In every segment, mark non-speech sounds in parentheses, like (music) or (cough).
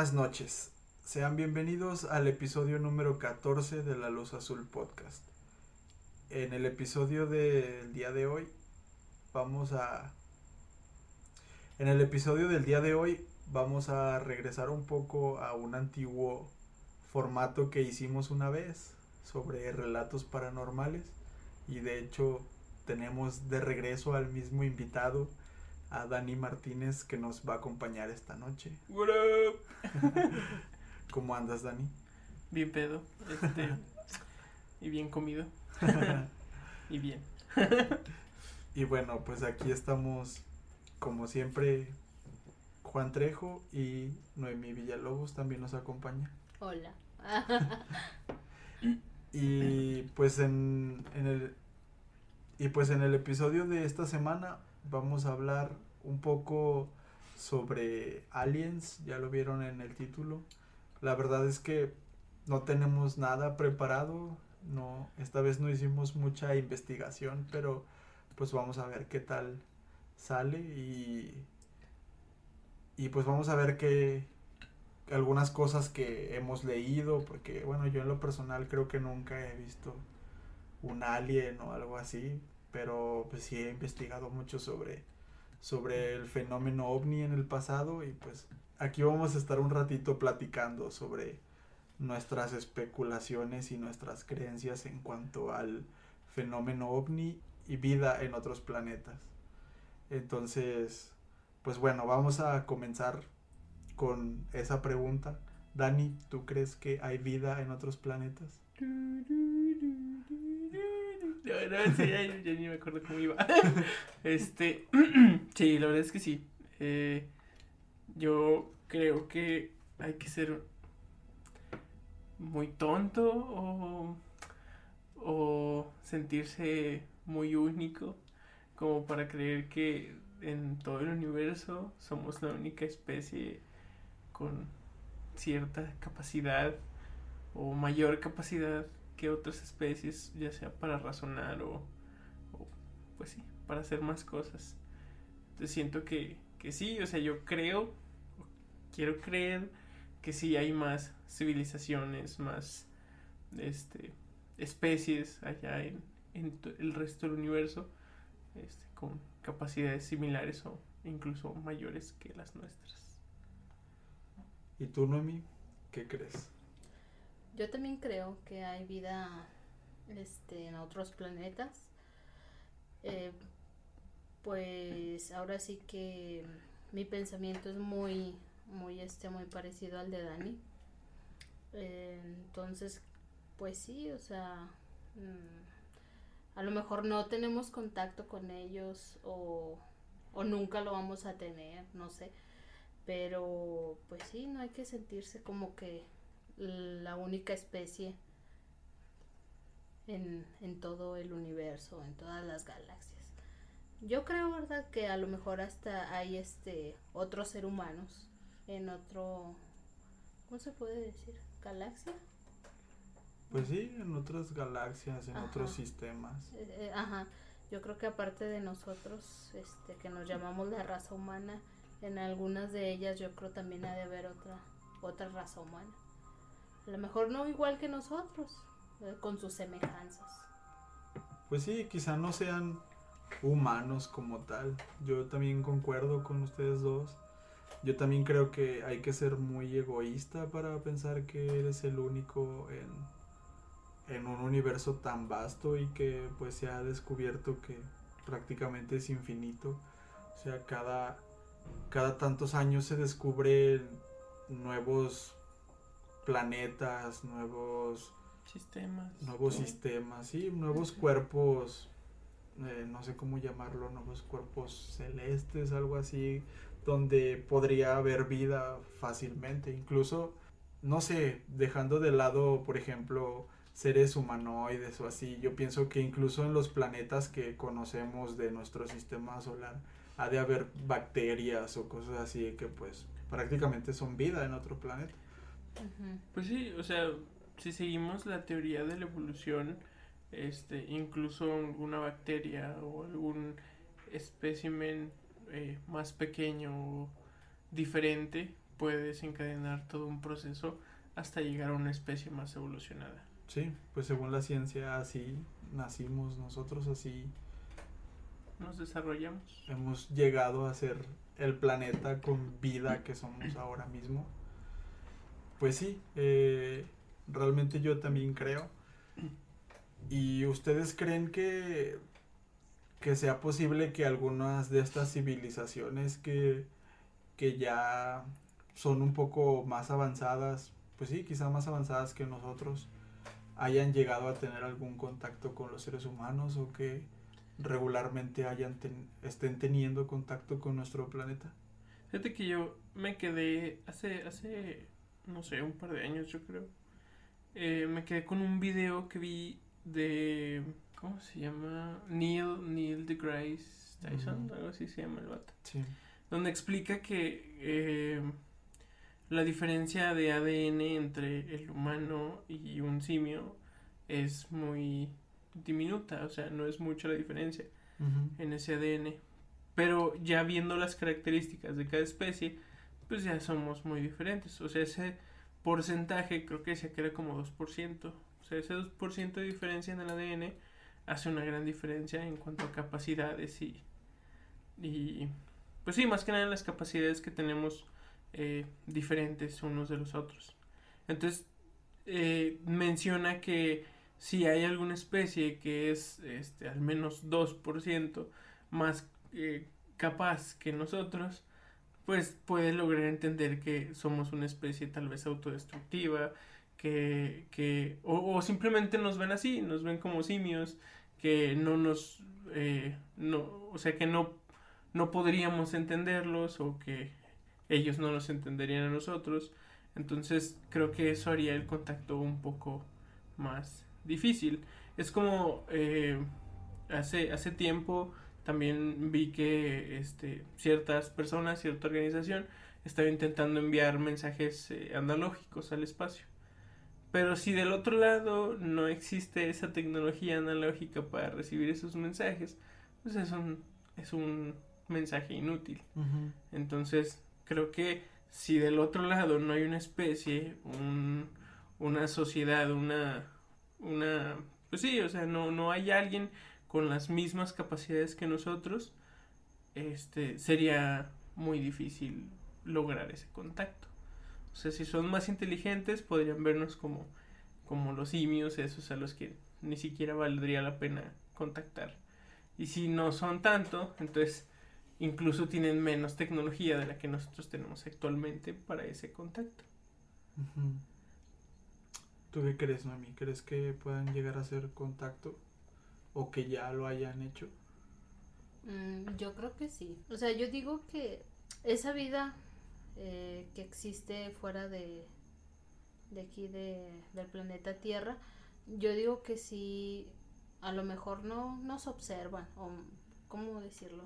buenas noches. Sean bienvenidos al episodio número 14 de La Luz Azul Podcast. En el episodio del día de hoy vamos a... En el episodio del día de hoy vamos a regresar un poco a un antiguo formato que hicimos una vez sobre relatos paranormales y de hecho tenemos de regreso al mismo invitado a Dani Martínez que nos va a acompañar esta noche. (laughs) ¿Cómo andas, Dani? Bien pedo, este, y bien comido. (laughs) y bien. (laughs) y bueno, pues aquí estamos, como siempre, Juan Trejo y Noemí Villalobos también nos acompaña. Hola. y pues en, en el y pues en el episodio de esta semana vamos a hablar un poco sobre aliens, ya lo vieron en el título. La verdad es que no tenemos nada preparado, no, esta vez no hicimos mucha investigación, pero pues vamos a ver qué tal sale y, y pues vamos a ver qué algunas cosas que hemos leído, porque bueno, yo en lo personal creo que nunca he visto un alien o algo así, pero pues sí he investigado mucho sobre, sobre el fenómeno ovni en el pasado y pues aquí vamos a estar un ratito platicando sobre nuestras especulaciones y nuestras creencias en cuanto al fenómeno ovni y vida en otros planetas. Entonces, pues bueno, vamos a comenzar con esa pregunta. Dani, ¿tú crees que hay vida en otros planetas? (laughs) No, sí, ya, ni me acuerdo cómo iba. (laughs) Este, (clears throat) sí, la verdad es que sí. Eh, yo creo que hay que ser muy tonto o, o sentirse muy único como para creer que en todo el universo somos la única especie con cierta capacidad o mayor capacidad que otras especies, ya sea para razonar o, pues sí, para hacer más cosas. Entonces siento que, que sí, o sea, yo creo, quiero creer que sí hay más civilizaciones, más este, especies allá en, en el resto del universo, este, con capacidades similares o incluso mayores que las nuestras. ¿Y tú, Noemi, qué crees? Yo también creo que hay vida este, en otros planetas. Eh, pues ahora sí que mi pensamiento es muy, muy, este, muy parecido al de Dani. Eh, entonces, pues sí, o sea, mm, a lo mejor no tenemos contacto con ellos o, o nunca lo vamos a tener, no sé. Pero, pues sí, no hay que sentirse como que la única especie en, en, todo el universo, en todas las galaxias. Yo creo, ¿verdad? Que a lo mejor hasta hay este otros seres humanos en otro, ¿cómo se puede decir? ¿Galaxia? Pues sí, en otras galaxias, en otros sistemas. Eh, eh, ajá, yo creo que aparte de nosotros, este, que nos llamamos la raza humana, en algunas de ellas yo creo también ha de haber otra, otra raza humana. A lo mejor no igual que nosotros, eh, con sus semejanzas. Pues sí, quizá no sean humanos como tal. Yo también concuerdo con ustedes dos. Yo también creo que hay que ser muy egoísta para pensar que eres el único en, en un universo tan vasto y que pues se ha descubierto que prácticamente es infinito. O sea, cada, cada tantos años se descubren nuevos planetas, nuevos sistemas. Nuevos sistemas, sí, nuevos cuerpos, eh, no sé cómo llamarlo, nuevos cuerpos celestes, algo así, donde podría haber vida fácilmente. Incluso, no sé, dejando de lado, por ejemplo, seres humanoides o así, yo pienso que incluso en los planetas que conocemos de nuestro sistema solar, ha de haber bacterias o cosas así que pues prácticamente son vida en otro planeta. Pues sí, o sea, si seguimos la teoría de la evolución, este, incluso alguna bacteria o algún espécimen eh, más pequeño o diferente puede desencadenar todo un proceso hasta llegar a una especie más evolucionada. Sí, pues según la ciencia así nacimos nosotros, así nos desarrollamos. Hemos llegado a ser el planeta con vida que somos ahora mismo. Pues sí, eh, realmente yo también creo. ¿Y ustedes creen que, que sea posible que algunas de estas civilizaciones que, que ya son un poco más avanzadas, pues sí, quizá más avanzadas que nosotros, hayan llegado a tener algún contacto con los seres humanos o que regularmente hayan estén teniendo contacto con nuestro planeta. Fíjate que yo me quedé hace, hace, no sé, un par de años yo creo. Eh, me quedé con un video que vi de, ¿cómo se llama? Neil, Neil deGrasse Tyson, algo así se llama el vato. Sí. Donde explica que eh, la diferencia de ADN entre el humano y un simio es muy diminuta, o sea, no es mucha la diferencia en ese ADN. Pero ya viendo las características de cada especie, pues ya somos muy diferentes. O sea, ese porcentaje creo que decía que era como 2%. O sea, ese 2% de diferencia en el ADN hace una gran diferencia en cuanto a capacidades y, y pues sí, más que nada en las capacidades que tenemos eh, diferentes unos de los otros. Entonces, eh, menciona que si hay alguna especie que es este, al menos 2% más eh, capaz que nosotros, pues puede lograr entender que somos una especie tal vez autodestructiva, que, que o, simplemente nos ven así, nos ven como simios, que no nos, eh, no, o sea, que no, no podríamos entenderlos o que ellos no nos entenderían a nosotros. Entonces creo que eso haría el contacto un poco más difícil. Es como eh, hace, hace tiempo también vi que este, ciertas personas, cierta organización estaba intentando enviar mensajes eh, analógicos al espacio. Pero si del otro lado no existe esa tecnología analógica para recibir esos mensajes, pues es un, es un mensaje inútil. Entonces, creo que si del otro lado no hay una especie, un, una sociedad, una, una, pues sí, o sea, no, no hay alguien con las mismas capacidades que nosotros, este, sería muy difícil lograr ese contacto. O sea, si son más inteligentes, podrían vernos como, como los simios, esos a los que ni siquiera valdría la pena contactar. Y si no son tanto, entonces incluso tienen menos tecnología de la que nosotros tenemos actualmente para ese contacto. ¿Tú qué crees, Noemi? ¿Crees que puedan llegar a hacer contacto o que ya lo hayan hecho? Mm, yo creo que sí. O sea, yo digo que esa vida eh, que existe fuera de, de aquí de, del planeta Tierra, yo digo que sí, a lo mejor no nos observan, o cómo decirlo.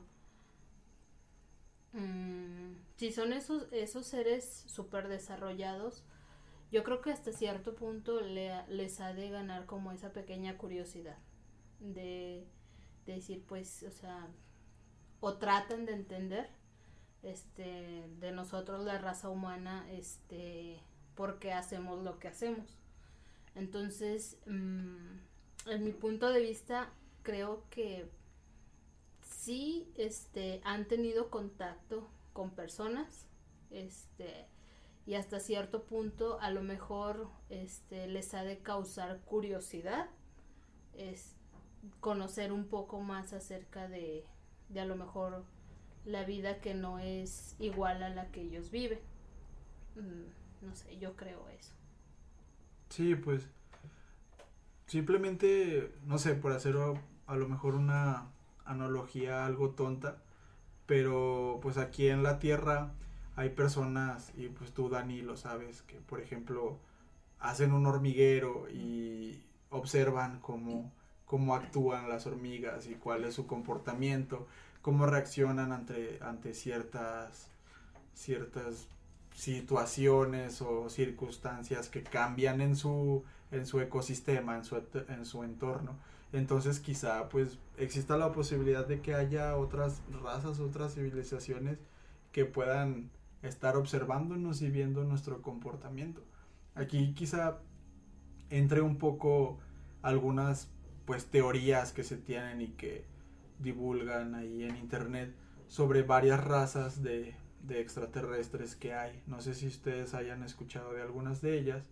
Mm, si son esos, esos seres súper desarrollados, yo creo que hasta cierto punto le, les ha de ganar como esa pequeña curiosidad de, decir pues o sea o tratan de entender este de nosotros la raza humana este por qué hacemos lo que hacemos. Entonces mm, en mi punto de vista creo que sí este han tenido contacto con personas este y hasta cierto punto a lo mejor este les ha de causar curiosidad es conocer un poco más acerca de, de a lo mejor la vida que no es igual a la que ellos viven. Mm, no sé yo creo eso. Sí pues simplemente no sé por hacer a lo mejor una analogía algo tonta pero pues aquí en la tierra hay personas, y pues tú Dani lo sabes, que por ejemplo hacen un hormiguero y observan cómo, cómo actúan las hormigas y cuál es su comportamiento, cómo reaccionan ante, ante ciertas, ciertas situaciones o circunstancias que cambian en su, en su ecosistema, en su, en su entorno. Entonces quizá pues exista la posibilidad de que haya otras razas, otras civilizaciones que puedan estar observándonos y viendo nuestro comportamiento. Aquí quizá entre un poco algunas pues teorías que se tienen y que divulgan ahí en internet sobre varias razas de, de extraterrestres que hay. No sé si ustedes hayan escuchado de algunas de ellas.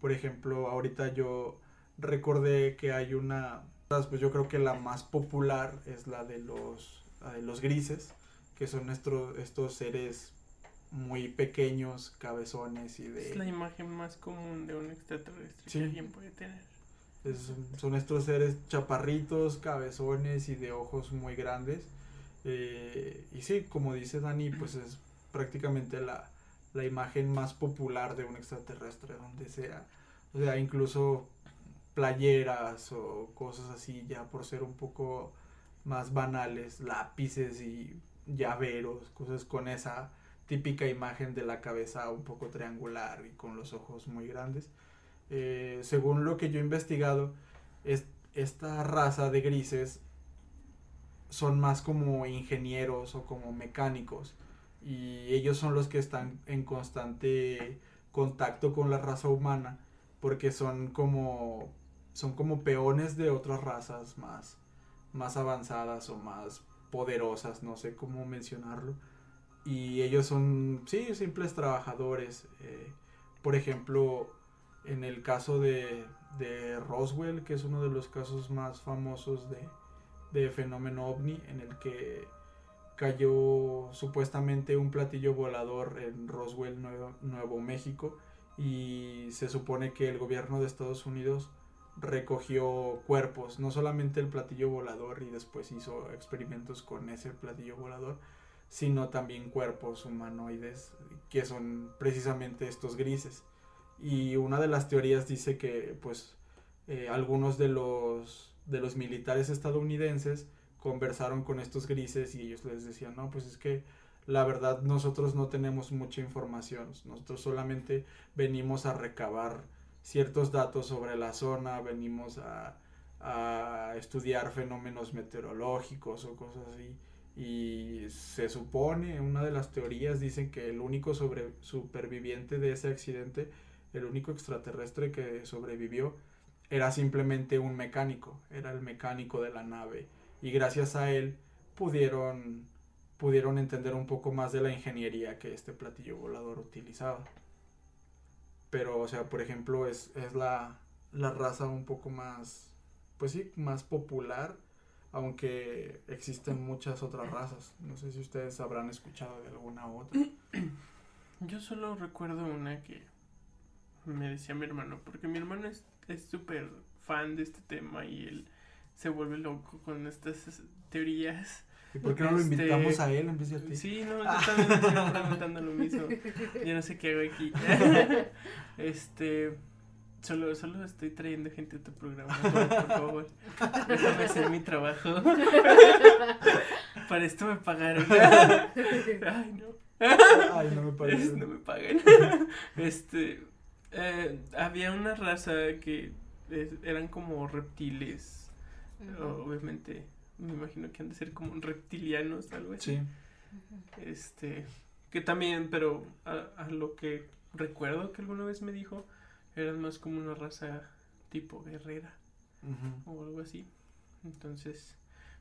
Por ejemplo, ahorita yo recordé que hay una, pues yo creo que la más popular es la de los, de los grises, que son estos, estos seres muy pequeños, cabezones y de... Es la imagen más común de un extraterrestre que alguien puede tener. Son estos seres chaparritos, cabezones y de ojos muy grandes. Eh, y sí, como dice Dani, pues es prácticamente la, la imagen más popular de un extraterrestre, donde sea, o sea, incluso playeras o cosas así, ya por ser un poco más banales, lápices y llaveros, cosas con esa típica imagen de la cabeza un poco triangular y con los ojos muy grandes. Eh, según lo que yo he investigado, es, esta raza de grises son más como ingenieros o como mecánicos y ellos son los que están en constante contacto con la raza humana porque son como son como peones de otras razas más más avanzadas o más poderosas, no sé cómo mencionarlo. Y ellos son, sí, simples trabajadores. Eh, por ejemplo, en el caso de, Roswell, que es uno de los casos más famosos de, de fenómeno ovni, en el que cayó supuestamente un platillo volador en Roswell, Nuevo, México, y se supone que el gobierno de Estados Unidos recogió cuerpos, no solamente el platillo volador y después hizo experimentos con ese platillo volador, sino también cuerpos humanoides que son precisamente estos grises. Y una de las teorías dice que pues eh, algunos de los, de los militares estadounidenses conversaron con estos grises y ellos les decían, no, pues es que la verdad nosotros no tenemos mucha información, nosotros solamente venimos a recabar ciertos datos sobre la zona, venimos a, estudiar fenómenos meteorológicos o cosas así. Y se supone, una de las teorías dicen que el único sobre, superviviente de ese accidente, el único extraterrestre que sobrevivió, era simplemente un mecánico, era el mecánico de la nave y gracias a él pudieron, pudieron entender un poco más de la ingeniería que este platillo volador utilizaba. Pero, o sea, por ejemplo, es, es la, la raza un poco más, pues sí, más popular, aunque existen muchas otras razas. No sé si ustedes habrán escuchado de alguna otra. Yo solo recuerdo una que me decía mi hermano, porque mi hermano es súper fan de este tema y él se vuelve loco con estas teorías. ¿Y por qué no lo este, invitamos a él en vez de a ti? Sí, no, yo también me estoy preguntando lo mismo. Yo no sé qué hago aquí. (laughs) este, solo, solo estoy trayendo gente a tu programa, por, favor. Déjame hacer mi trabajo. Para esto me pagaron. Ay, no. Ay, no me parece. (laughs) No me pagan. (laughs) Este, eh, había una raza que eran como reptiles Obviamente, me imagino que han de ser como reptilianos, algo así. Sí. Este, que también, pero a, lo que recuerdo que alguna vez me dijo, eran más como una raza tipo guerrera o algo así. Entonces,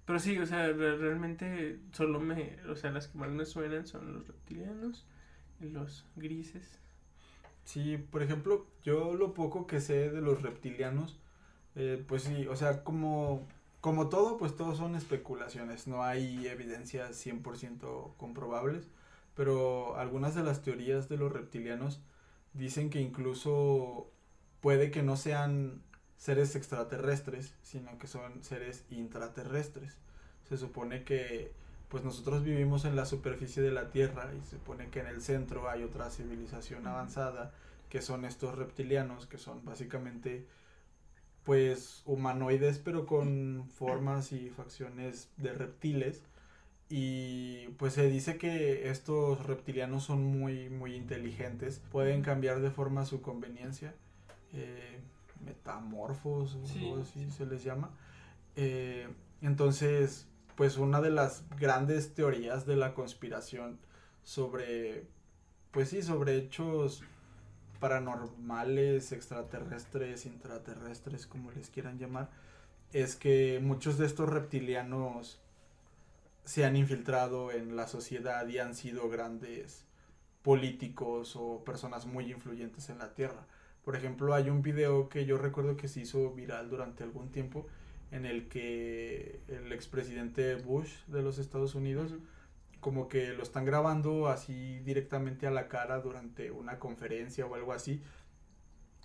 pero sí, o sea, realmente solo me, o sea, las que más me suenan son los reptilianos y los grises. Sí, por ejemplo, yo lo poco que sé de los reptilianos eh, pues sí, o sea, como, como todo, pues todo son especulaciones, no hay evidencias 100% comprobables, pero algunas de las teorías de los reptilianos dicen que incluso puede que no sean seres extraterrestres, sino que son seres intraterrestres. Se supone que pues nosotros vivimos en la superficie de la Tierra y se supone que en el centro hay otra civilización avanzada que son estos reptilianos que son básicamente pues humanoides pero con (laughs) formas y facciones de reptiles. Y pues se dice que estos reptilianos son muy muy inteligentes. Pueden cambiar de forma a su conveniencia eh, metamorfos o así se les llama. Eh, entonces pues una de las grandes teorías de la conspiración sobre pues sí, sobre hechos paranormales, extraterrestres, intraterrestres, como les quieran llamar, es que muchos de estos reptilianos se han infiltrado en la sociedad y han sido grandes políticos o personas muy influyentes en la Tierra. Por ejemplo, hay un video que yo recuerdo que se hizo viral durante algún tiempo en el que el expresidente Bush de los Estados Unidos como que lo están grabando así directamente a la cara durante una conferencia o algo así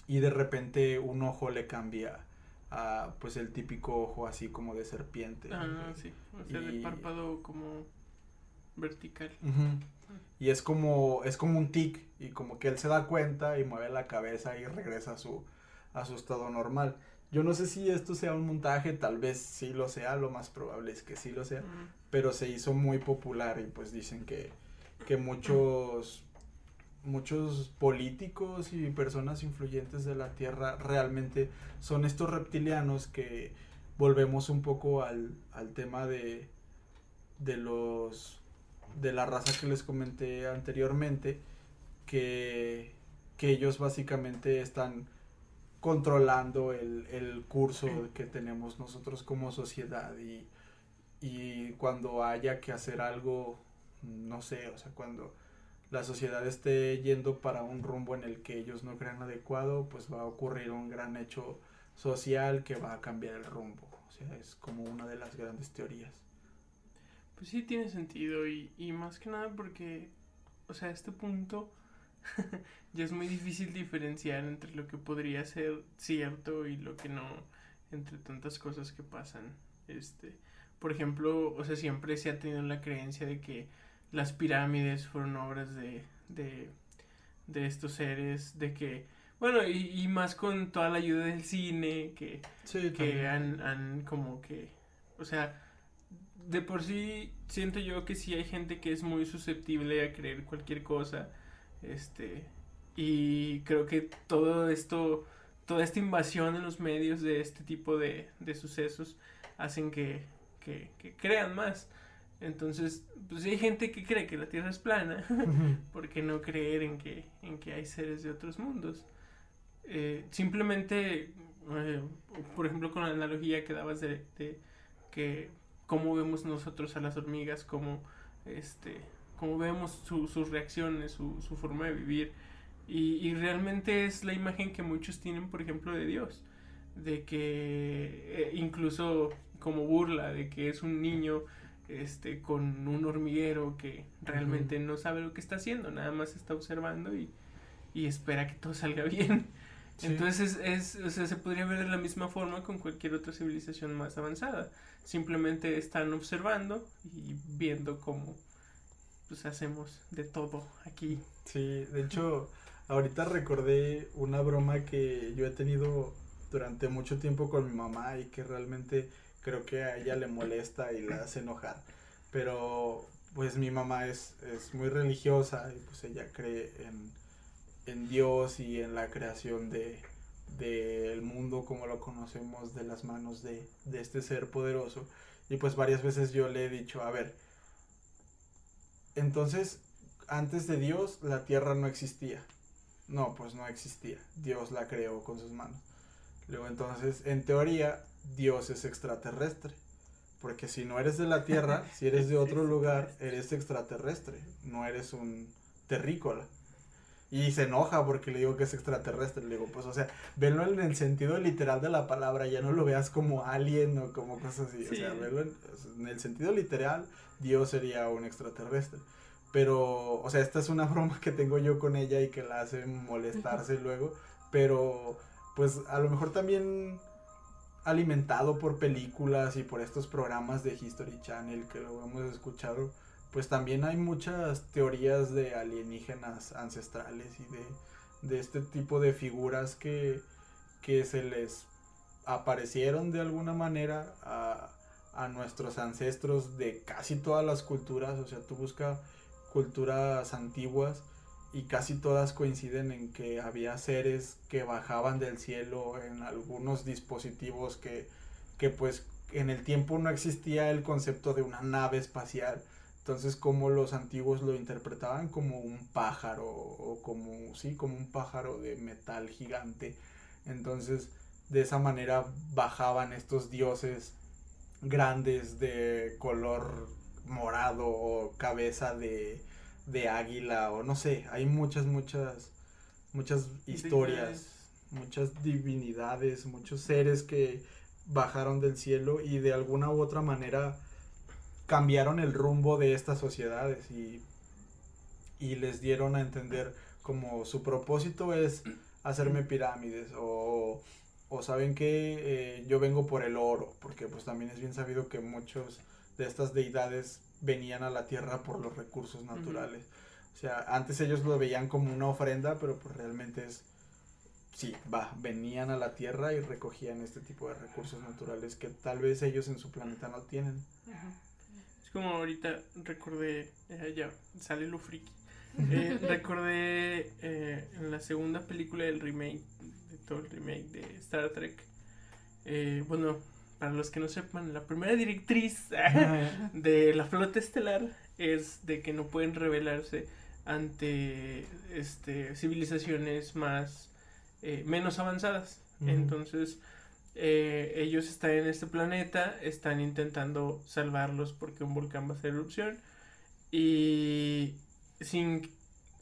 y de repente un ojo le cambia a pues el típico ojo así como de serpiente. Ah, sí, o sea, de párpado como vertical. Y es como, es como un tic, y como que él se da cuenta y mueve la cabeza y regresa a su, a su estado normal. Yo no sé si esto sea un montaje, tal vez sí lo sea, lo más probable es que sí lo sea, pero se hizo muy popular y pues dicen que, que muchos, muchos políticos y personas influyentes de la Tierra realmente son estos reptilianos que volvemos un poco al, al tema de, de los de la raza que les comenté anteriormente, que, que ellos básicamente están controlando el, el curso que tenemos nosotros como sociedad y, y cuando haya que hacer algo, no sé, o sea, cuando la sociedad esté yendo para un rumbo en el que ellos no crean adecuado, pues va a ocurrir un gran hecho social que va a cambiar el rumbo. O sea, es como una de las grandes teorías. Pues sí tiene sentido y, y más que nada porque, o sea, a este punto (laughs) ya es muy difícil diferenciar entre lo que podría ser cierto y lo que no, entre tantas cosas que pasan. Este, por ejemplo, o sea, siempre se ha tenido la creencia de que las pirámides fueron obras de, de, de estos seres, de que, bueno, y, y, más con toda la ayuda del cine, que, que han, han como que, o sea, de por sí siento yo que sí hay gente que es muy susceptible a creer cualquier cosa. Este, y creo que todo esto, toda esta invasión en los medios de este tipo de, de sucesos hacen que, que, que, crean más. Entonces, pues hay gente que cree que la Tierra es plana, (laughs) ¿por qué no creer en que, en que hay seres de otros mundos? Eh, simplemente, eh, por ejemplo, con la analogía que dabas de, de que cómo vemos nosotros a las hormigas, cómo, este, cómo vemos sus reacciones, su, su, forma de vivir. Y, y, realmente es la imagen que muchos tienen, por ejemplo, de Dios. De que eh, incluso como burla, de que es un niño este, con un hormiguero que realmente uh -huh. no sabe lo que está haciendo, nada más está observando y, y espera que todo salga bien. Sí. Entonces es, o sea, se podría ver de la misma forma con cualquier otra civilización más avanzada. Simplemente están observando y viendo cómo pues hacemos de todo aquí. Sí, de hecho, ahorita recordé una broma que yo he tenido durante mucho tiempo con mi mamá y que realmente creo que a ella le molesta y la hace enojar. Pero pues mi mamá es, es muy religiosa y pues ella cree en en Dios y en la creación de del mundo como lo conocemos de las manos de, de este ser poderoso y pues varias veces yo le he dicho a ver entonces antes de Dios la tierra no existía. No pues no existía. Dios la creó con sus manos. Luego entonces en teoría Dios es extraterrestre. Porque si no eres de la tierra si eres de (laughs) otro lugar eres extraterrestre. No eres un terrícola y se enoja porque le digo que es extraterrestre. Le digo, pues, o sea, venlo en el sentido literal de la palabra, ya no lo veas como alien o como cosas así. Sí. O sea, verlo en, en, el sentido literal, Dios sería un extraterrestre. Pero, o sea, esta es una (laughs) broma que tengo yo con ella y que la hace molestarse luego. Pero, pues, a lo mejor también alimentado por películas y por estos programas de History Channel que lo hemos escuchado pues también hay muchas teorías de alienígenas ancestrales y de, de este tipo de figuras que, que, se les aparecieron de alguna manera a, a, nuestros ancestros de casi todas las culturas, o sea, tú buscas culturas antiguas y casi todas coinciden en que había seres que bajaban del cielo en algunos dispositivos que, que pues en el tiempo no existía el concepto de una nave espacial, Entonces, como los antiguos lo interpretaban como un pájaro o como, sí, como un pájaro de metal gigante. Entonces, de esa manera bajaban estos dioses grandes de color morado o cabeza de, de águila o no sé, hay muchas, muchas, muchas historias, muchas divinidades, muchos seres que bajaron del cielo y de alguna u otra manera cambiaron el rumbo de estas sociedades y, y les dieron a entender como su propósito es hacerme pirámides o, o saben que eh, yo vengo por el oro, porque pues también es bien sabido que muchos de estas deidades venían a la tierra por los recursos naturales. O sea, antes ellos lo veían como una ofrenda, pero pues realmente es, sí, va, venían a la tierra y recogían este tipo de recursos naturales que tal vez ellos en su planeta no tienen. Es como ahorita recordé, eh, ya sale lo friki. Eh, recordé eh, en la segunda película del remake, de todo el remake de Star Trek. bueno, para los que no sepan, la primera directriz de la flota estelar es de que no pueden rebelarse ante este civilizaciones más menos avanzadas. Entonces, eh, ellos están en este planeta, están intentando salvarlos porque un volcán va a hacer erupción. Y sin,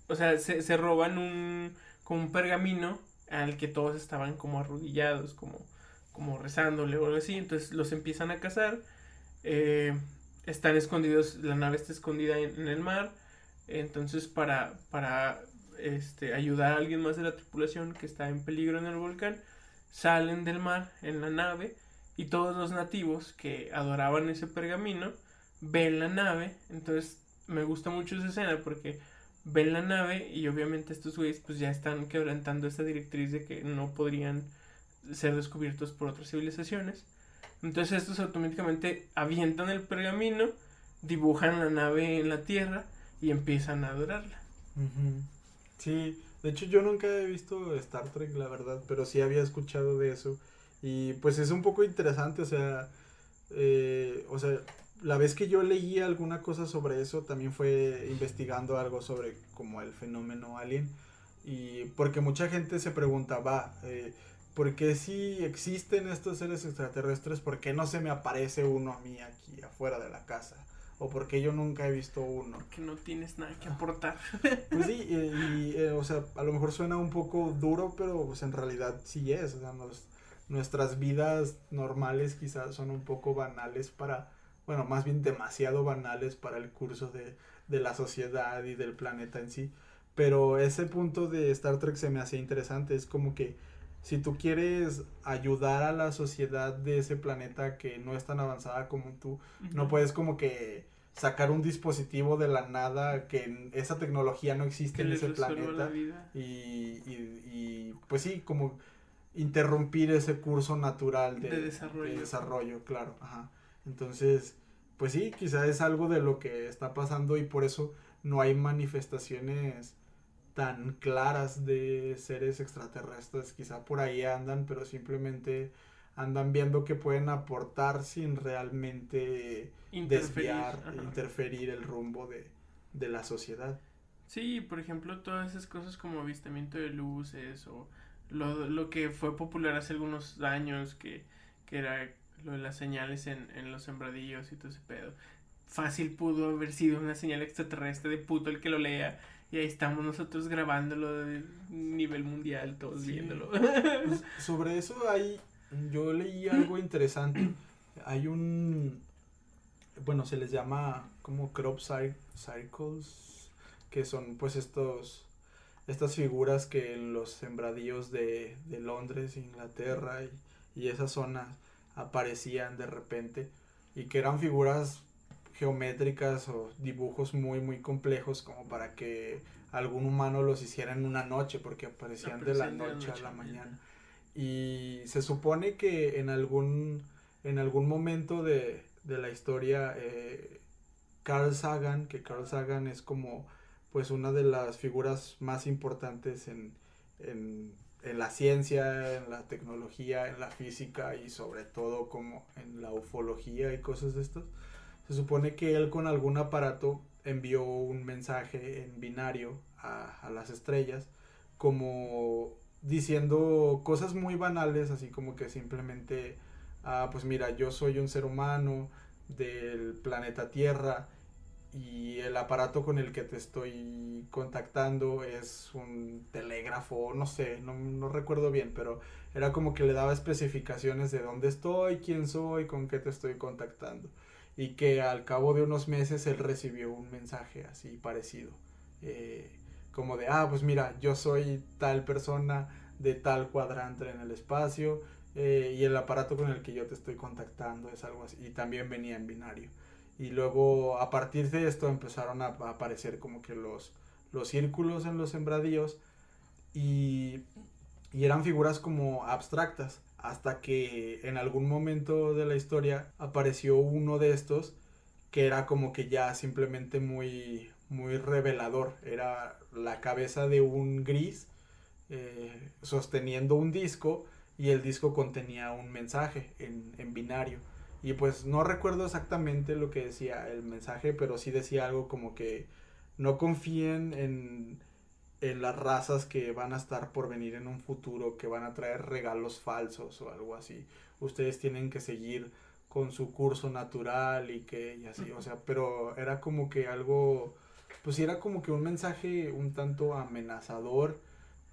o sea, se, se roban un, como un pergamino al que todos estaban como arrodillados, como, como rezándole o algo así, entonces los empiezan a cazar, eh, están escondidos, la nave está escondida en, en el mar, entonces para, para este, ayudar a alguien más de la tripulación que está en peligro en el volcán, salen del mar en la nave y todos los nativos que adoraban ese pergamino ven la nave. Entonces me gusta mucho esa escena porque ven la nave y obviamente estos güeyes pues ya están quebrantando esta directriz de que no podrían ser descubiertos por otras civilizaciones. Entonces estos automáticamente avientan el pergamino, dibujan la nave en la tierra y empiezan a adorarla. Sí, de hecho, yo nunca he visto Star Trek, la verdad, pero sí había escuchado de eso. Y pues es un poco interesante, o sea, eh, o sea, la vez que yo leí alguna cosa sobre eso, también fue investigando algo sobre como el fenómeno alien. Y porque mucha gente se preguntaba, eh, ¿por qué si existen estos seres extraterrestres, por qué no se me aparece uno a mí aquí afuera de la casa? O porque yo nunca he visto uno. Que no tienes nada que aportar. (laughs) Pues sí, y, eh, o sea, a lo mejor suena un poco duro, pero pues en realidad sí es, o sea, nuestras vidas normales quizás son un poco banales para, bueno, más bien demasiado banales para el curso de, de la sociedad y del planeta en sí. Pero ese punto de Star Trek se me hace interesante, es como que si tú quieres ayudar a la sociedad de ese planeta que no es tan avanzada como tú, no puedes como que sacar un dispositivo de la nada que esa tecnología no existe en ese planeta y, y, pues sí como interrumpir ese curso natural de, desarrollo. desarrollo claro ajá. entonces pues sí quizá es algo de lo que está pasando y por eso no hay manifestaciones tan claras de seres extraterrestres. Quizá por ahí andan, pero simplemente andan viendo que pueden aportar sin realmente interferir, desviar, interferir el rumbo de, de la sociedad. Sí, por ejemplo, todas esas cosas como avistamiento de luces o lo, lo que fue popular hace algunos años que, que era lo de las señales en, en los sembradillos y todo ese pedo. Fácil pudo haber sido una señal extraterrestre de puto el que lo lea y ahí estamos nosotros grabándolo de nivel mundial, todos viéndolo. Pues, (laughs) sobre eso hay, yo leí (clears throat) algo interesante. Hay un, bueno, se les llama como crop circles, que son pues estos, estas figuras que en los sembradíos de, de Londres, Inglaterra y, y esas zonas aparecían de repente y que eran figuras geométricas o dibujos muy muy complejos como para que algún humano los hiciera en una noche porque aparecían de la noche, a la mañana. y se supone que en algún en algún momento de, de la historia eh, Carl Sagan que Carl Sagan es como pues una de las figuras más importantes en, en, en la ciencia, en la tecnología, en la física y sobre todo como en la ufología y cosas de estas Se supone que él con algún aparato envió un mensaje en binario a, las estrellas como diciendo cosas muy banales, así como que simplemente, ah, pues mira, yo soy un ser humano del planeta Tierra y el aparato con el que te estoy contactando es un telégrafo, no sé, no, no, recuerdo bien, pero era como que le daba especificaciones de dónde estoy, quién soy, con qué te estoy contactando. Y que al cabo de unos meses él recibió un mensaje así parecido. Eh, como de, ah, pues mira, yo soy tal persona de tal cuadrante en el espacio eh, y el aparato con el que yo te estoy contactando es algo así. Y también venía en binario. Y luego a partir de esto empezaron a, aparecer como que los, los círculos en los sembradíos y, y eran figuras como abstractas hasta que en algún momento de la historia apareció uno de estos que era como que ya simplemente muy muy revelador. Era la cabeza de un gris eh, sosteniendo un disco y el disco contenía un mensaje en, en binario. Y pues no recuerdo exactamente lo que decía el mensaje, pero sí decía algo como que no confíen en, en las razas que van a estar por venir en un futuro, que van a traer regalos falsos o algo así. Ustedes tienen que seguir con su curso natural y que y así, o sea, pero era como que algo, pues era como que un mensaje un tanto amenazador,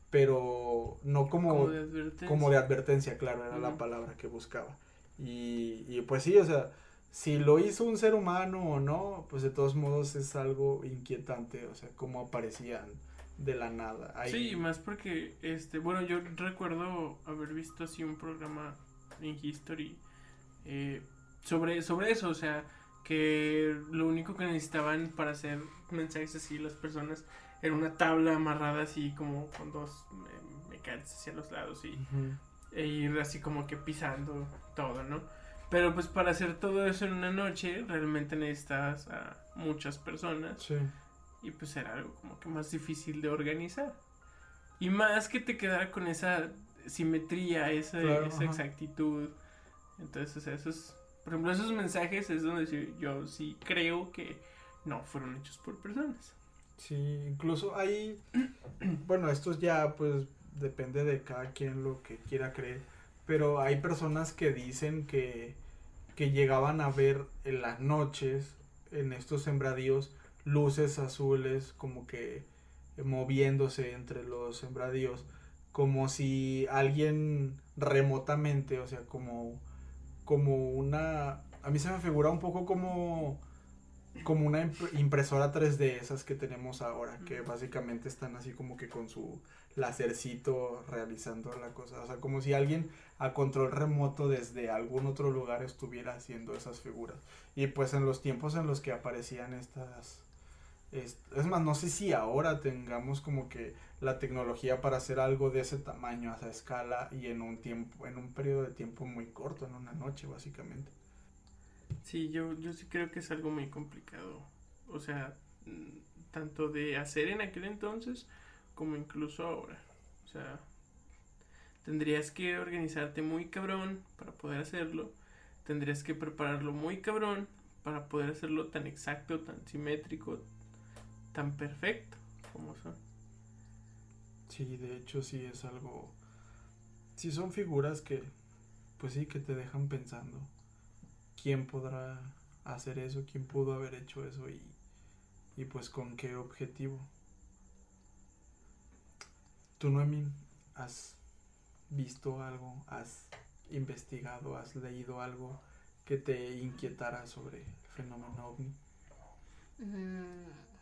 pero no como, como de advertencia, como de advertencia claro, era la palabra que buscaba. Y, y pues sí, o sea, si lo hizo un ser humano o no, pues de todos modos es algo inquietante, o sea, cómo aparecían de la nada. Sí, más porque, este, bueno, yo recuerdo haber visto así un programa en History eh, sobre, sobre eso, o sea, que lo único que necesitaban para hacer mensajes así las personas era una tabla amarrada así como con dos mecánicos hacia los lados y e ir así como que pisando todo, ¿no? Pero pues para hacer todo eso en una noche realmente necesitas a muchas personas. Sí. Y pues era algo como que más difícil de organizar. Y más que te quedara con esa simetría, esa, esa exactitud. Entonces, o sea, esos, por ejemplo, esos mensajes es donde yo sí creo que no fueron hechos por personas. Sí, incluso hay, (clears throat) bueno, estos ya pues depende de cada quien lo que quiera creer, pero hay personas que dicen que, que llegaban a ver en las noches, en estos sembradíos, luces azules como que moviéndose entre los sembradíos, como si alguien remotamente, o sea, como, como una... A mí se me figura un poco como como una impresora 3D esas que tenemos ahora, que básicamente están así como que con su lacercito realizando la cosa. O sea, como si alguien a control remoto desde algún otro lugar estuviera haciendo esas figuras. Y pues en los tiempos en los que aparecían estas... Es, más, no sé si ahora tengamos como que la tecnología para hacer algo de ese tamaño, a esa escala y en un tiempo, en un periodo de tiempo muy corto, en una noche básicamente. Sí, yo, yo sí creo que es algo muy complicado. O sea, tanto de hacer en aquel entonces como incluso ahora. O sea, tendrías que organizarte muy cabrón para poder hacerlo. Tendrías que prepararlo muy cabrón para poder hacerlo tan exacto, tan simétrico, tan perfecto como son. Sí, de hecho sí es algo... Sí son figuras que, pues sí, que te dejan pensando. ¿Quién podrá hacer eso? ¿Quién pudo haber hecho eso? Y, y pues con qué objetivo. ¿Tú, Noemí, has visto algo, has investigado, has leído algo que te inquietara sobre el fenómeno ovni? Mm,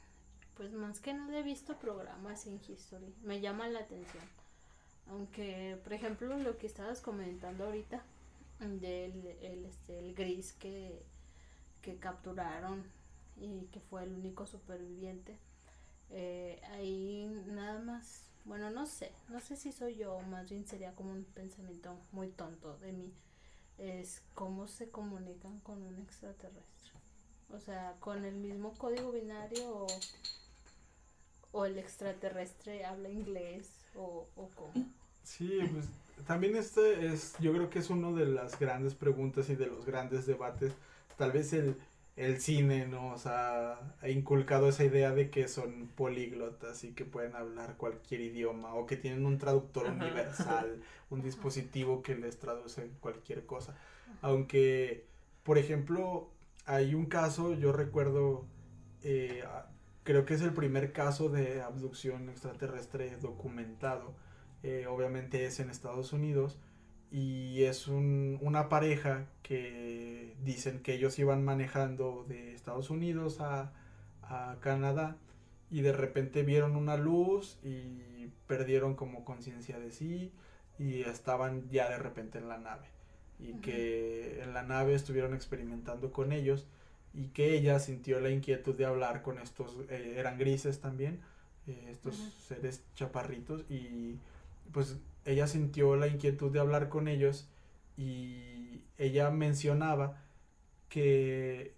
pues más que nada he visto programas en History, me llama la atención. Aunque, por ejemplo, lo que estabas comentando ahorita, del el, este, el gris que, que capturaron y que fue el único superviviente, eh, ahí nada más bueno, no sé, no sé si soy yo o más bien sería como un pensamiento muy tonto de mí, es cómo se comunican con un extraterrestre. O sea, con el mismo código binario o, el extraterrestre habla inglés o, o cómo. Sí, pues también este es, yo creo que es una de las grandes preguntas y de los grandes debates. Tal vez el, el cine nos ha, inculcado esa idea de que son políglotas y que pueden hablar cualquier idioma o que tienen un traductor universal, un dispositivo que les traduce cualquier cosa. Aunque, por ejemplo, hay un caso, yo recuerdo, eh, creo que es el primer caso de abducción extraterrestre documentado, eh, obviamente es en Estados Unidos, y es un, una pareja que dicen que ellos iban manejando de Estados Unidos a, a Canadá y de repente vieron una luz y perdieron como conciencia de sí y estaban ya de repente en la nave y que en la nave estuvieron experimentando con ellos y que ella sintió la inquietud de hablar con estos, eh, eran grises también, eh, estos seres chaparritos y pues ella sintió la inquietud de hablar con ellos y ella mencionaba que,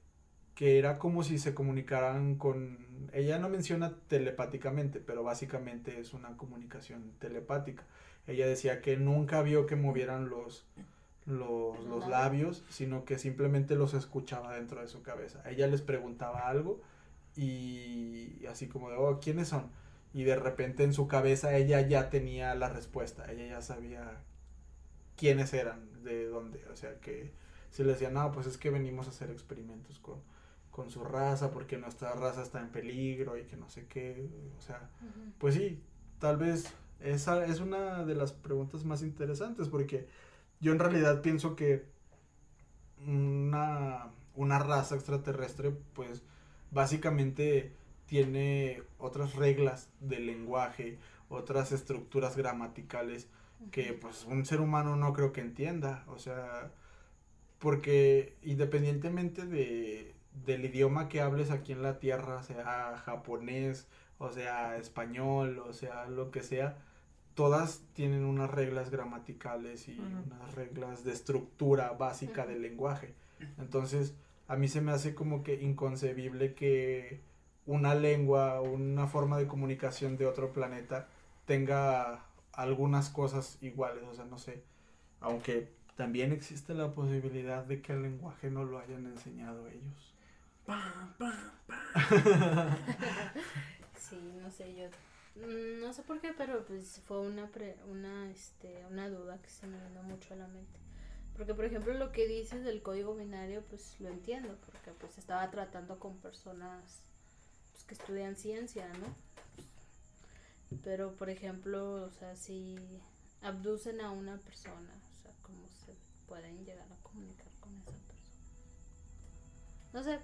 que era como si se comunicaran con... Ella no menciona telepáticamente, pero básicamente es una comunicación telepática. Ella decía que nunca vio que movieran los, los, los labios, sino que simplemente los escuchaba dentro de su cabeza. Ella les preguntaba algo y así como de, oh, ¿quiénes son? y de repente en su cabeza ella ya tenía la respuesta, ella ya sabía quiénes eran, de dónde, o sea que se le decía, no, pues es que venimos a hacer experimentos con, con su raza porque nuestra raza está en peligro y que no sé qué, o sea, pues sí, tal vez esa es una de las preguntas más interesantes porque yo en realidad pienso que una, una raza extraterrestre pues básicamente tiene otras reglas del lenguaje, otras estructuras gramaticales que pues un ser humano no creo que entienda, o sea, porque independientemente de, del idioma que hables aquí en la tierra, sea japonés, o sea español, o sea lo que sea, todas tienen unas reglas gramaticales y unas reglas de estructura básica del lenguaje. Entonces, a mí se me hace como que inconcebible que una lengua, una forma de comunicación de otro planeta tenga algunas cosas iguales, o sea, no sé, aunque también existe la posibilidad de que el lenguaje no lo hayan enseñado ellos. (laughs) sí, no sé, yo no sé por qué, pero pues fue una una este una duda que se me vino mucho a la mente. Porque por ejemplo lo que dices del código binario pues lo entiendo, porque pues estaba tratando con personas que estudian ciencia, ¿no? Pero, por ejemplo, o sea, si abducen a una persona, o sea, ¿cómo se pueden llegar a comunicar con esa persona? No sé,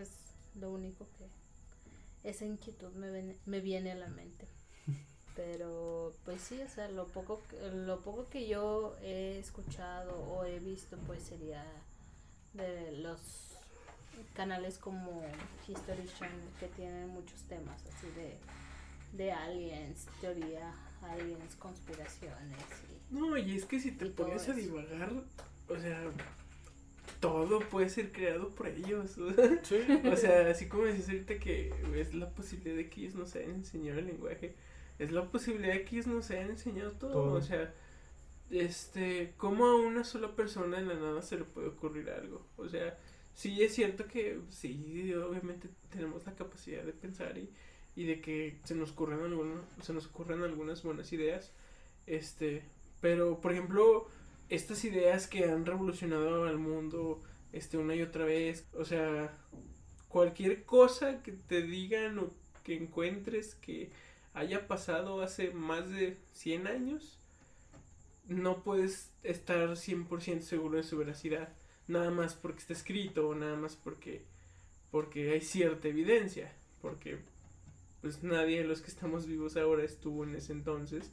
es lo único que esa inquietud me, me viene a la mente. (laughs) Pero, pues sí, o sea, lo poco, lo poco que yo he escuchado o he visto, pues sería de los canales como History Channel que tienen muchos temas así de, de aliens, teoría, aliens, conspiraciones. no, y es que si te pones a divagar, o sea, todo puede ser creado por ellos. (laughs) O sea, así como dices ahorita que es la posibilidad de que ellos nos hayan enseñado el lenguaje, es la posibilidad de que ellos nos hayan enseñado todo. O sea, este, ¿cómo a una sola persona en la nada se le puede ocurrir algo? O sea, sí es cierto que sí, obviamente tenemos la capacidad de pensar y, y de que se nos ocurren algunos, se nos ocurren algunas buenas ideas. Este, pero por ejemplo, estas ideas que han revolucionado al mundo este una y otra vez, o sea, cualquier cosa que te digan o que encuentres que haya pasado hace más de 100 años, no puedes estar 100% seguro de su veracidad nada más porque está escrito o nada más porque porque hay cierta evidencia, porque pues nadie de los que estamos vivos ahora estuvo en ese entonces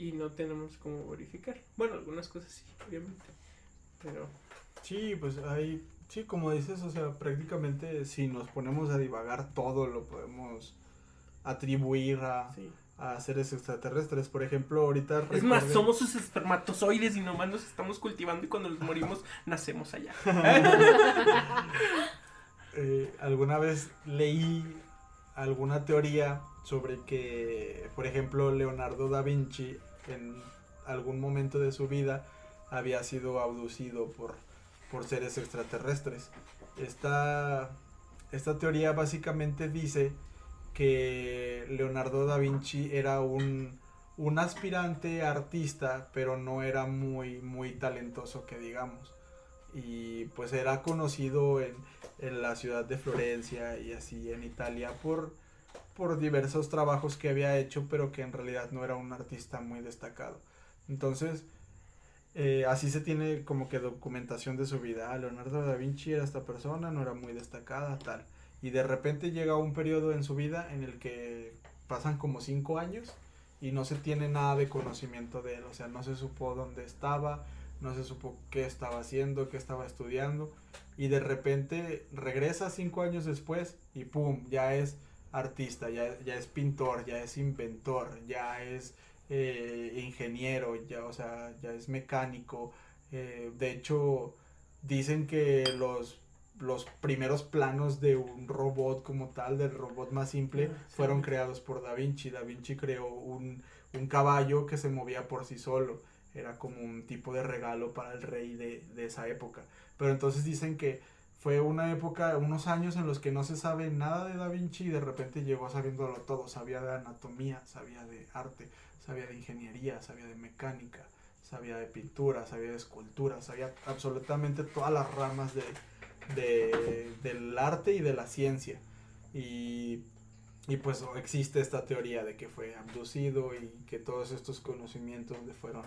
y no tenemos cómo verificar. Bueno, algunas cosas sí, obviamente, pero sí, pues hay sí, como dices, o sea, prácticamente si nos ponemos a divagar todo lo podemos atribuir a a seres extraterrestres. Por ejemplo, ahorita... Es más, somos sus espermatozoides y nomás nos estamos cultivando y cuando nos morimos nacemos allá. (laughs) Eh, alguna vez leí alguna teoría sobre que, por ejemplo, Leonardo da Vinci en algún momento de su vida había sido abducido por, por seres extraterrestres. Esta, esta teoría básicamente dice que Leonardo da Vinci era un, un aspirante artista, pero no era muy, muy talentoso que digamos. Y pues era conocido en, en la ciudad de Florencia y así en Italia por, por diversos trabajos que había hecho, pero que en realidad no era un artista muy destacado. Entonces, eh, así se tiene como que documentación de su vida. Ah, Leonardo da Vinci era esta persona, no era muy destacada, tal. Y de repente llega un periodo en su vida en el que pasan como cinco años y no se tiene nada de conocimiento de él. O sea, no se supo dónde estaba, no se supo qué estaba haciendo, qué estaba estudiando. Y de repente regresa cinco años después y ¡pum! Ya es artista, ya, ya es pintor, ya es inventor, ya es eh, ingeniero, ya, o sea, ya es mecánico. Eh, de hecho, dicen que los, los primeros planos de un robot como tal, del robot más simple, Ah, sí. fueron creados por Da Vinci. Da Vinci creó un, un caballo que se movía por sí solo. Era como un tipo de regalo para el rey de, de esa época. Pero entonces dicen que fue una época, unos años en los que no se sabe nada de Da Vinci y de repente llegó sabiéndolo todo. Sabía de anatomía, sabía de arte, sabía de ingeniería, sabía de mecánica, sabía de pintura, sabía de escultura, sabía absolutamente todas las ramas de, de- del arte y de la ciencia. Y, y pues existe esta teoría de que fue abducido y que todos estos conocimientos le fueron,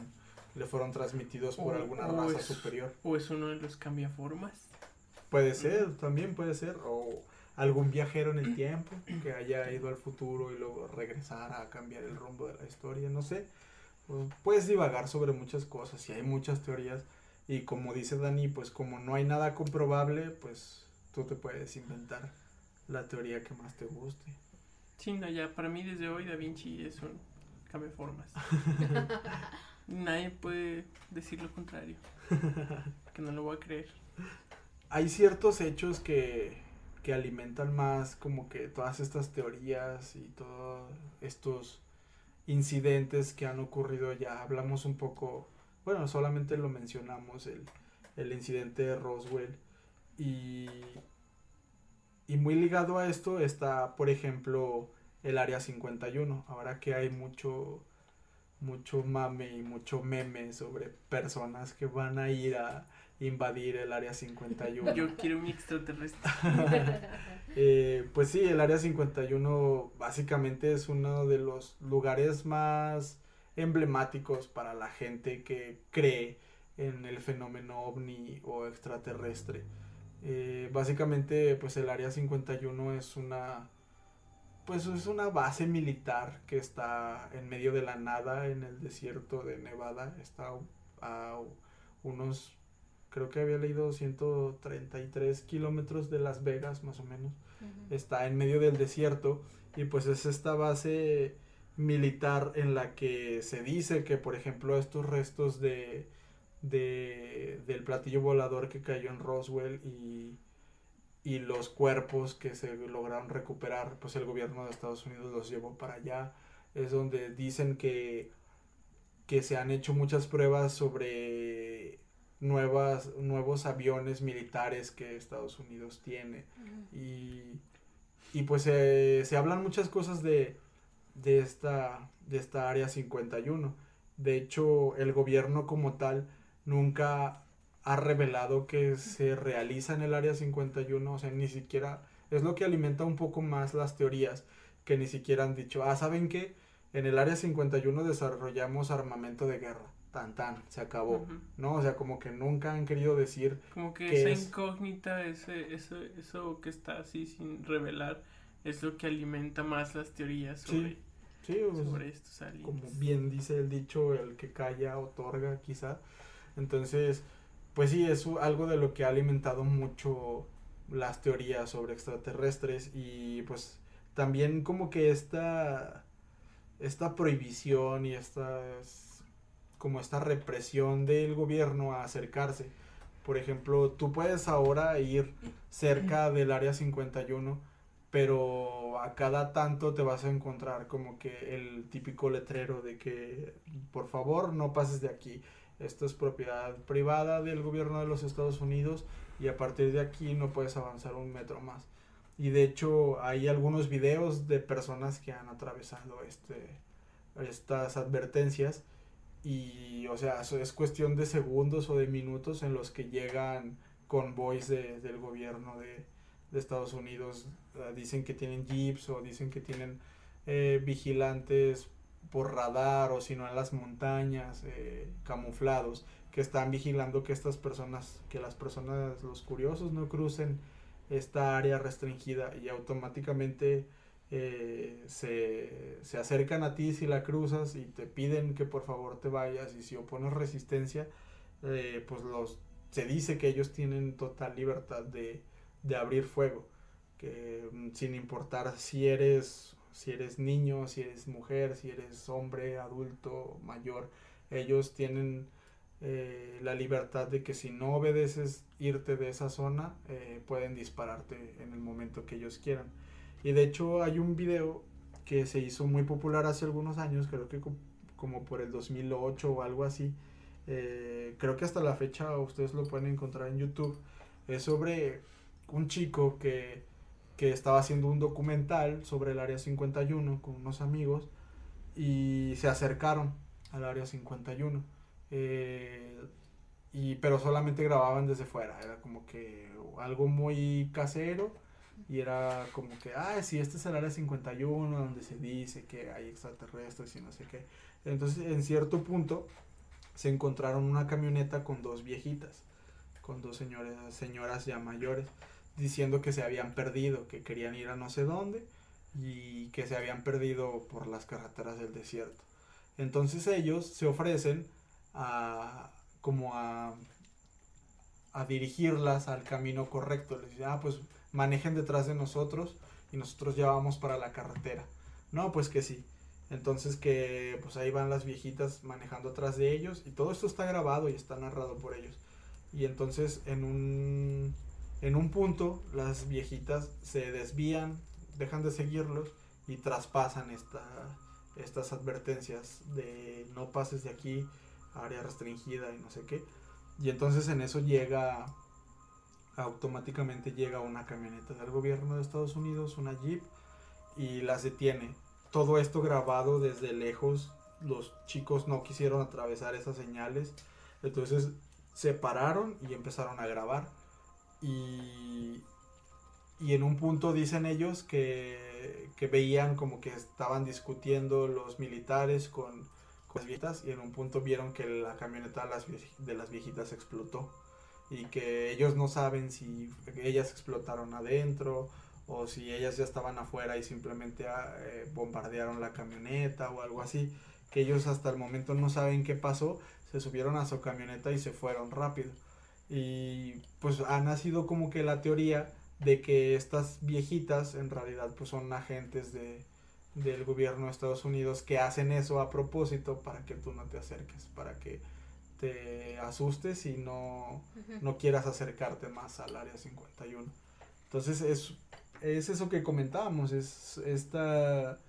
le fueron transmitidos por O- alguna o raza es- superior. O es uno de los cambiaformas. Puede ser, también puede ser. O algún viajero en el tiempo que haya ido al futuro y luego regresara a cambiar el rumbo de la historia, no sé. Pues, puedes divagar sobre muchas cosas y hay muchas teorías. Y como dice Dani, pues como no hay nada comprobable, pues tú te puedes inventar la teoría que más te guste. Sí, no, ya, para mí desde hoy Da Vinci es un cambiaformas. (laughs) Nadie puede decir lo contrario. Que no lo voy a creer. Hay ciertos hechos que, que alimentan más como que todas estas teorías y todos estos incidentes que han ocurrido. Ya hablamos un poco bueno solamente lo mencionamos el, el incidente de Roswell. Y y muy ligado a esto está por ejemplo el área 51 ahora que hay mucho mucho mame y mucho meme sobre personas que van a ir a invadir el área 51 Yo quiero mi extraterrestre. (laughs) Eh, pues sí, el Área 51 básicamente es uno de los lugares más emblemáticos para la gente que cree en el fenómeno ovni o extraterrestre. Eh, básicamente, pues el Área 51 es una, pues es una base militar que está en medio de la nada en el desierto de Nevada. Está a unos, creo que había leído 133 kilómetros de Las Vegas, más o menos. Está en medio del desierto y pues es esta base militar en la que se dice que por ejemplo estos restos de, de del platillo volador que cayó en Roswell y, y los cuerpos que se lograron recuperar pues el gobierno de Estados Unidos los llevó para allá. Es donde dicen que que se han hecho muchas pruebas sobre nuevas nuevos aviones militares que Estados Unidos tiene y, y pues eh, se hablan muchas cosas de, de, esta, de esta área 51. De hecho, el gobierno como tal nunca ha revelado que se realiza en el área 51, o sea, ni siquiera es lo que alimenta un poco más las teorías que ni siquiera han dicho, ah, ¿saben qué? En el área 51 desarrollamos armamento de guerra, tan tan, se acabó. ¿no? O sea, como que nunca han querido decir Como que ¿Qué esa es? incógnita, ese, eso, eso que está así sin revelar, es lo que alimenta más las teorías sobre, sí, pues, sobre estos aliens. como bien dice el dicho, el que calla otorga quizá. Entonces, pues sí, es algo de lo que ha alimentado mucho las teorías sobre extraterrestres y pues también como que esta, esta prohibición y esta, como esta represión del gobierno a acercarse. Por ejemplo, tú puedes ahora ir cerca (clears throat) del área 51 pero a cada tanto te vas a encontrar como que el típico letrero de que por favor no pases de aquí esto es propiedad privada del gobierno de los Estados Unidos y a partir de aquí no puedes avanzar un metro más. Y de hecho hay algunos videos de personas que han atravesado este, estas advertencias y o sea, es cuestión de segundos o de minutos en los que llegan convoys de, del gobierno de, de Estados Unidos. Uh, dicen que tienen jeeps o dicen que tienen eh, vigilantes por radar o si no en las montañas eh, camuflados que están vigilando que estas personas, que las personas, los curiosos no crucen esta área restringida y automáticamente eh, se, se, acercan a ti si la cruzas y te piden que por favor te vayas y si opones resistencia, eh, pues los, se dice que ellos tienen total libertad de, de abrir fuego, que mm, sin importar si eres, si eres niño, si eres mujer, si eres hombre, adulto, mayor, ellos tienen eh, la libertad de que si no obedeces irte de esa zona, pueden dispararte en el momento que ellos quieran. Y de hecho hay un video que se hizo muy popular hace algunos años, creo que como por el 2008 o algo así. Eh, creo que hasta la fecha ustedes lo pueden encontrar en YouTube. Es sobre un chico que, que estaba haciendo un documental sobre el área 51 con unos amigos y se acercaron al área 51 eh, y, pero solamente grababan desde fuera, era como que algo muy casero y era como que, ah, sí, este es el área 51 donde se dice que hay extraterrestres y no sé qué. Entonces, en cierto punto, se encontraron una camioneta con dos viejitas, con dos señores, señoras ya mayores, diciendo que se habían perdido, que querían ir a no sé dónde y que se habían perdido por las carreteras del desierto. Entonces ellos se ofrecen a como a, a dirigirlas al camino correcto. Les dice, ah, pues manejen detrás de nosotros y nosotros ya vamos para la carretera. No, pues que sí. Entonces que pues ahí van las viejitas manejando atrás de ellos y todo esto está grabado y está narrado por ellos. Y entonces en un en un punto las viejitas se desvían, dejan de seguirlos y traspasan esta, estas advertencias de no pases de aquí, área restringida y no sé qué. Y entonces en eso llega, automáticamente llega una camioneta del gobierno de Estados Unidos, una Jeep, y las detiene. Todo esto grabado desde lejos, los chicos no quisieron atravesar esas señales, entonces se pararon y empezaron a grabar. Y, y en un punto dicen ellos que, que veían como que estaban discutiendo los militares con las viejitas y en un punto vieron que la camioneta de las, de las viejitas explotó y que ellos no saben si ellas explotaron adentro o si ellas ya estaban afuera y simplemente ah, eh, bombardearon la camioneta o algo así, que ellos hasta el momento no saben qué pasó, se subieron a su camioneta y se fueron rápido. Y pues ha nacido como que la teoría de que estas viejitas en realidad pues son agentes de, del gobierno de Estados Unidos que hacen eso a propósito para que tú no te acerques, para que te asustes y no, no quieras acercarte más al área 51. Entonces es, es eso que comentábamos, es esta,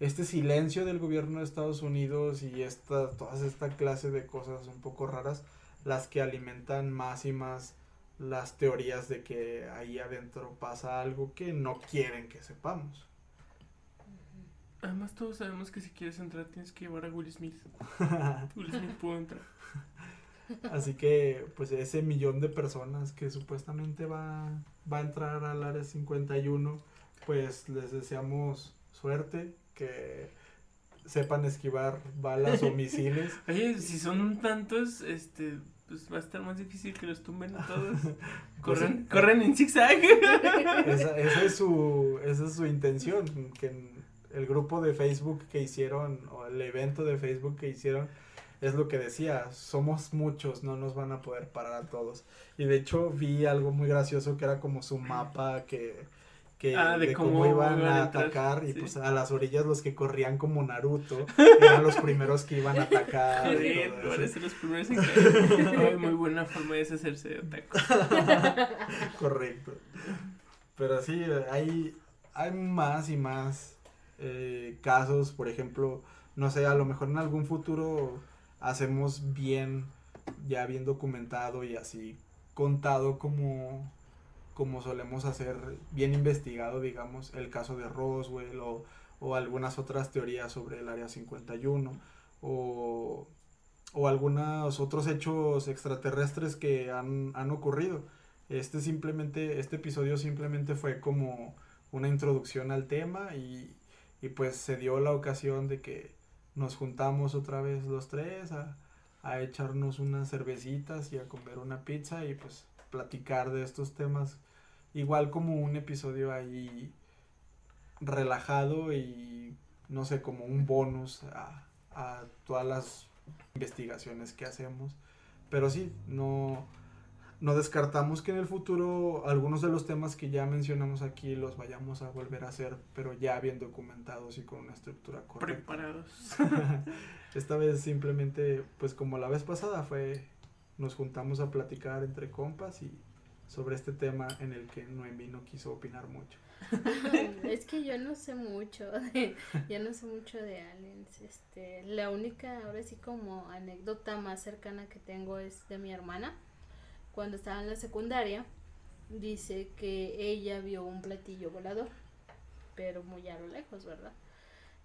este silencio del gobierno de Estados Unidos y esta, todas esta clase de cosas un poco raras las que alimentan más y más las teorías de que ahí adentro pasa algo que no quieren que sepamos. Además todos sabemos que si quieres entrar tienes que llevar a Will Smith. (laughs) Will Smith pudo entrar. Así que pues ese millón de personas que supuestamente va, va a entrar al área 51, pues les deseamos suerte, que sepan esquivar balas o (laughs) misiles. Oye, si son tantos, este, pues va a estar más difícil que los tumben a todos. (laughs) Pues corren, corren en zigzag. Esa, esa, es su, esa es su intención, que el grupo de Facebook que hicieron, o el evento de Facebook que hicieron, es lo que decía, somos muchos, no nos van a poder parar a todos. Y de hecho vi algo muy gracioso que era como su mapa que, que Ah, de de cómo cómo iban iban a entrar, atacar y sí. pues a las orillas los que corrían como Naruto eran los primeros que iban a atacar. y (laughs) todo eso. ser los primeros en (laughs) caer. Muy buena forma de deshacerse de. (laughs) Correcto. Pero sí, hay, hay más y más eh, casos, por ejemplo, no sé, a lo mejor en algún futuro hacemos bien ya bien documentado y así contado como, como solemos hacer, bien investigado, digamos, el caso de Roswell o, o algunas otras teorías sobre el Área 51 o, o algunos otros hechos extraterrestres que han, han ocurrido. Este simplemente, este episodio simplemente fue como una introducción al tema y, y pues se dio la ocasión de que nos juntamos otra vez los tres a, a echarnos unas cervecitas y a comer una pizza y pues platicar de estos temas. Igual como un episodio ahí relajado y no sé como un bonus a, a todas las investigaciones que hacemos. Pero sí no no descartamos que en el futuro algunos de los temas que ya mencionamos aquí los vayamos a volver a hacer, pero ya bien documentados y con una estructura correcta. Preparados. (laughs) Esta vez simplemente, pues como la vez pasada, fue nos juntamos a platicar entre compas y sobre este tema en el que Noemí no quiso opinar mucho. (laughs) es que yo no sé mucho de, yo no sé mucho de aliens, este, la única, ahora sí como anécdota más cercana que tengo es de mi hermana cuando estaba en la secundaria, dice que ella vio un platillo volador, pero muy a lo lejos, ¿verdad?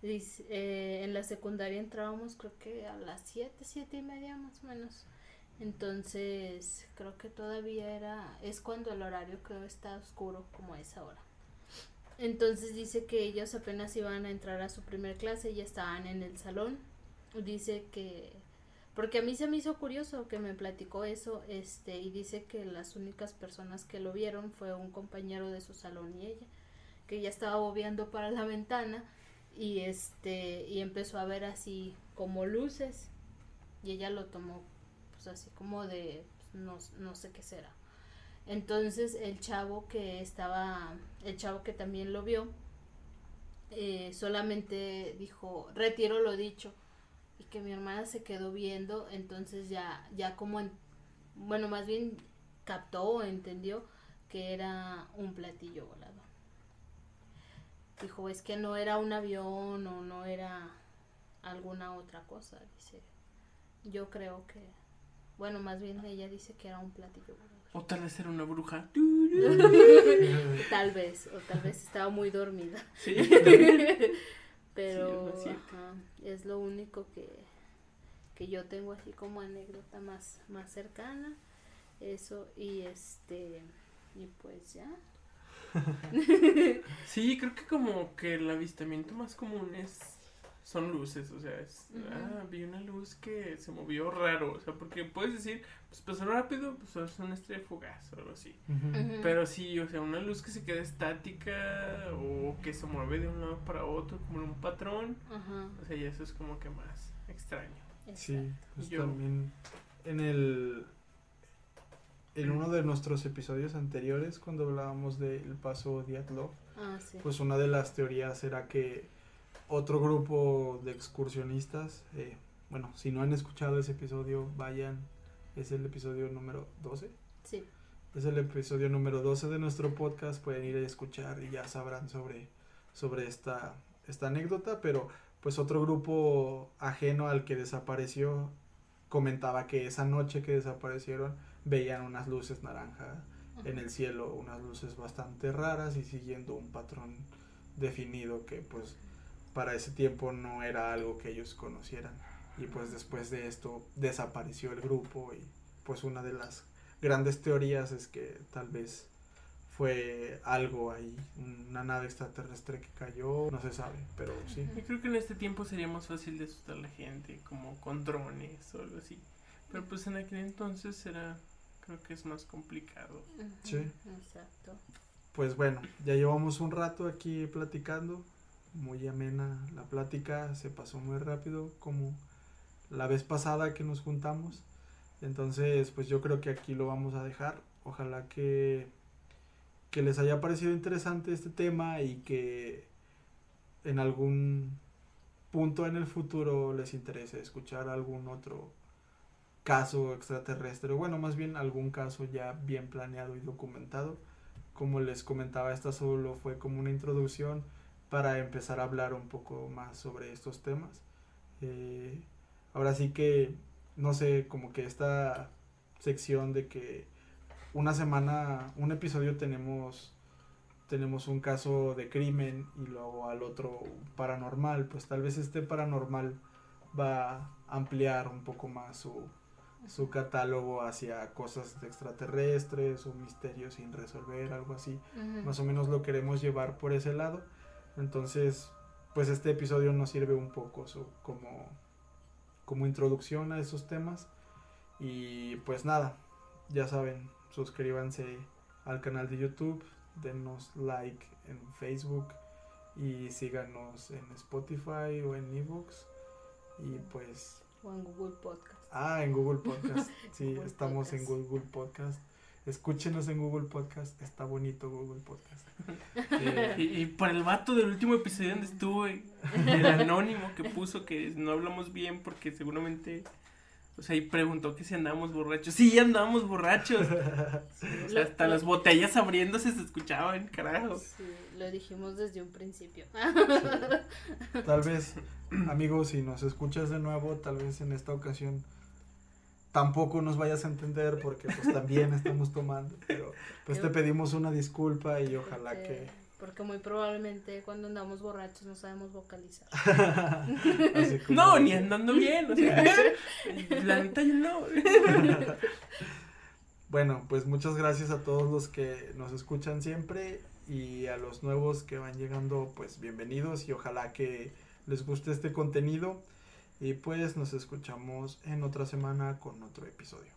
Dice, eh, en la secundaria entrábamos creo que a las 7, 7 y media más o menos. Entonces creo que todavía era, es cuando el horario creo está oscuro como a esa hora. Entonces dice que ellos apenas iban a entrar a su primer clase, ya estaban en el salón. Dice que porque a mí se me hizo curioso que me platicó eso, este, y dice que las únicas personas que lo vieron fue un compañero de su salón y ella, que ya estaba bobeando para la ventana y este, y empezó a ver así como luces y ella lo tomó pues así como de pues, no, no sé qué será. Entonces el chavo que estaba, el chavo que también lo vio, eh, solamente dijo, retiro lo dicho y que mi hermana se quedó viendo, entonces ya, ya como, en, bueno, más bien captó o entendió que era un platillo volador. Dijo, es que no era un avión o no era alguna otra cosa, dice. Yo creo que, bueno, más bien ella dice que era un platillo volador. O tal vez era una bruja. (laughs) tal vez, o tal vez estaba muy dormida. Sí. Pero Sí, es ajá, es lo único que, que yo tengo así como anécdota más, más cercana. Eso y este y pues ya. (laughs) Sí, creo que como que el avistamiento más común es son luces, o sea, es, ah, vi una luz que se movió raro, o sea, porque puedes decir, pues pasó rápido, pues es una estrella fugaz o algo así. Pero sí, o sea, una luz que se queda estática o que se mueve de un lado para otro como en un patrón, Ajá, o sea, y eso es como que más extraño. Sí, pues Yo- también en el en uno de nuestros episodios anteriores cuando hablábamos del paso Diatlov, Ah, sí. pues una de las teorías era que otro grupo de excursionistas, eh, bueno, si no han escuchado ese episodio, vayan, es el episodio número 12. Sí. Es el episodio número 12 de nuestro podcast, pueden ir a escuchar y ya sabrán sobre, sobre esta, esta anécdota, pero pues otro grupo ajeno al que desapareció comentaba que esa noche que desaparecieron veían unas luces naranja en el cielo, unas luces bastante raras y siguiendo un patrón definido que pues para ese tiempo no era algo que ellos conocieran y pues después de esto desapareció el grupo y pues una de las grandes teorías es que tal vez fue algo ahí, una nave extraterrestre que cayó, no se sabe, pero sí. Yo creo que en este tiempo sería más fácil de asustar a la gente, como con drones o algo así. Pero pues en aquel entonces era, creo que es más complicado. Sí. Exacto. Pues bueno, ya llevamos un rato aquí platicando, muy amena la plática, se pasó muy rápido como la vez pasada que nos juntamos. Entonces, pues yo creo que aquí lo vamos a dejar. Ojalá que, que les haya parecido interesante este tema y que en algún punto en el futuro les interese escuchar algún otro caso extraterrestre, bueno, más bien algún caso ya bien planeado y documentado. Como les comentaba, esta solo fue como una introducción para empezar a hablar un poco más sobre estos temas. Eh, ahora sí que no sé, como que esta sección de que una semana, un episodio tenemos tenemos un caso de crimen y luego al otro paranormal, pues tal vez este paranormal va a ampliar un poco más su, su catálogo hacia cosas extraterrestres o misterios sin resolver, algo así. Más o menos lo queremos llevar por ese lado. Entonces, pues este episodio nos sirve un poco como, como introducción a esos temas. Y pues nada, ya saben, suscríbanse al canal de YouTube, denos like en Facebook y síganos en Spotify o en ebooks y pues o en Google Podcast. Ah, en Google Podcast. (laughs) Sí, estamos en Google Podcast. Escúchenos en Google Podcast. Está bonito Google Podcast. y, por el vato del último episodio donde estuvo el (laughs) anónimo que puso que no hablamos bien porque seguramente o sea, y preguntó que si andábamos borrachos. Sí, andábamos borrachos. (laughs) o sea, hasta las botellas abriéndose se escuchaban, carajo. Sí, lo dijimos desde un principio. Tal vez, amigos, si nos escuchas de nuevo, tal vez en esta ocasión tampoco nos vayas a entender porque pues también estamos tomando, pero pues te pedimos una disculpa y ojalá que porque muy probablemente cuando andamos borrachos no sabemos vocalizar. (laughs) no, ni andando bien. O sea, (laughs) la neta no. (laughs) bueno, pues muchas gracias a todos los que nos escuchan siempre y a los nuevos que van llegando, pues bienvenidos y ojalá que les guste este contenido. Y pues nos escuchamos en otra semana con otro episodio.